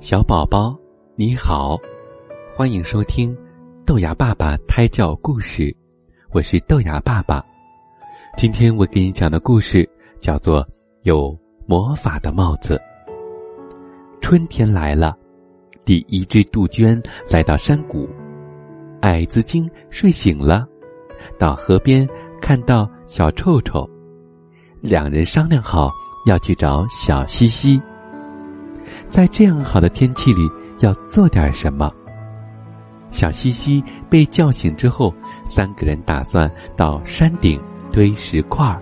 小宝宝，你好，欢迎收听豆芽爸爸胎教故事。我是豆芽爸爸，今天我给你讲的故事叫做《有魔法的帽子》。春天来了，第一只杜鹃来到山谷，矮子精睡醒了，到河边看到小臭臭，两人商量好要去找小西西。在这样好的天气里，要做点什么？小西西被叫醒之后，三个人打算到山顶堆石块。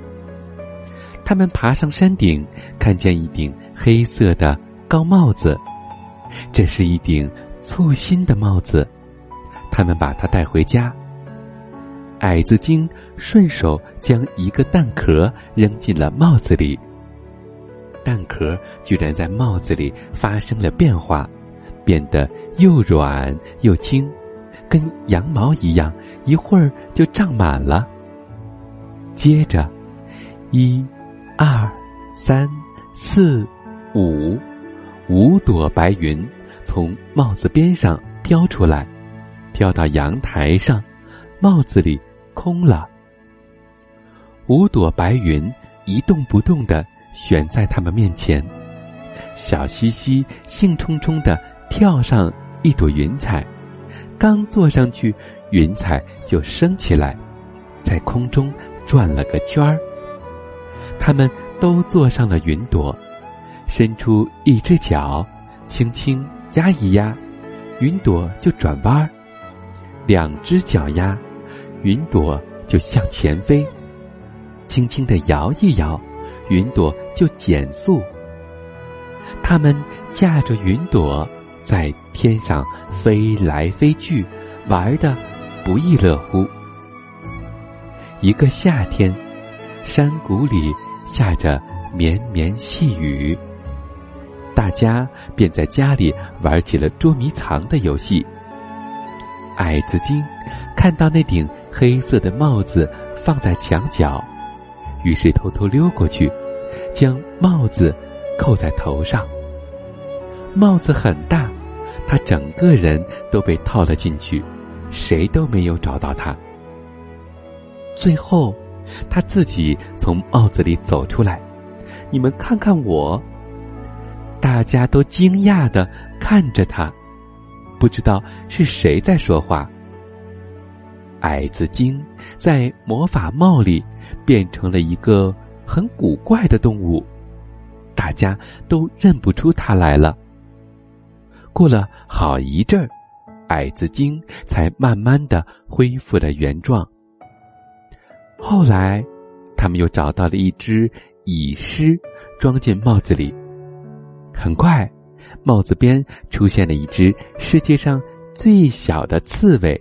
他们爬上山顶，看见一顶黑色的高帽子，这是一顶簇新的帽子。他们把它带回家。矮子精顺手将一个蛋壳扔进了帽子里。蛋壳居然在帽子里发生了变化，变得又软又轻，跟羊毛一样，一会儿就胀满了。接着，一、二、三、四、五，五朵白云从帽子边上飘出来，飘到阳台上，帽子里空了。五朵白云一动不动的。悬在他们面前，小西西兴冲冲的跳上一朵云彩，刚坐上去，云彩就升起来，在空中转了个圈儿。他们都坐上了云朵，伸出一只脚，轻轻压一压，云朵就转弯儿；两只脚压，云朵就向前飞；轻轻的摇一摇。云朵就减速，他们驾着云朵在天上飞来飞去，玩的不亦乐乎。一个夏天，山谷里下着绵绵细雨，大家便在家里玩起了捉迷藏的游戏。矮子精看到那顶黑色的帽子放在墙角。于是偷偷溜过去，将帽子扣在头上。帽子很大，他整个人都被套了进去，谁都没有找到他。最后，他自己从帽子里走出来，你们看看我。大家都惊讶的看着他，不知道是谁在说话。矮子精在魔法帽里变成了一个很古怪的动物，大家都认不出它来了。过了好一阵儿，矮子精才慢慢的恢复了原状。后来，他们又找到了一只蚁狮，装进帽子里。很快，帽子边出现了一只世界上最小的刺猬。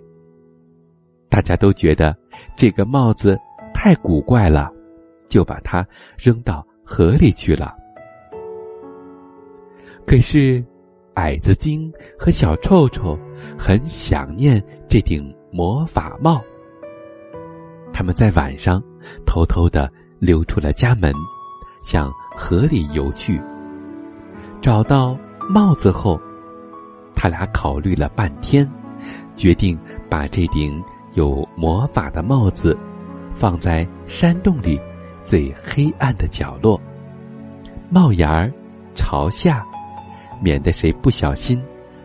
大家都觉得这个帽子太古怪了，就把它扔到河里去了。可是，矮子精和小臭臭很想念这顶魔法帽。他们在晚上偷偷的溜出了家门，向河里游去。找到帽子后，他俩考虑了半天，决定把这顶。有魔法的帽子，放在山洞里最黑暗的角落，帽檐儿朝下，免得谁不小心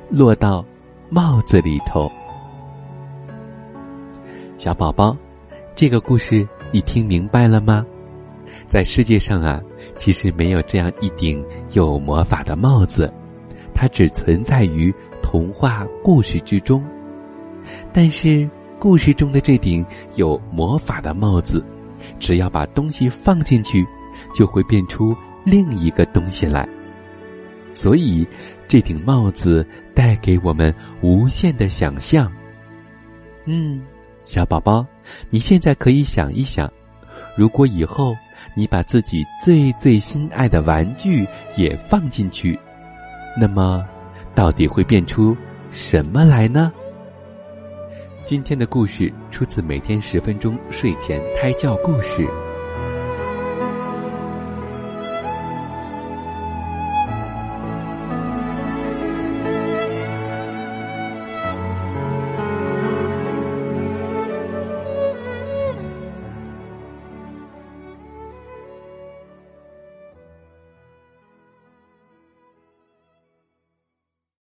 落到帽子里头。小宝宝，这个故事你听明白了吗？在世界上啊，其实没有这样一顶有魔法的帽子，它只存在于童话故事之中，但是。故事中的这顶有魔法的帽子，只要把东西放进去，就会变出另一个东西来。所以，这顶帽子带给我们无限的想象。嗯，小宝宝，你现在可以想一想，如果以后你把自己最最心爱的玩具也放进去，那么，到底会变出什么来呢？今天的故事出自每天十分钟睡前胎教故事。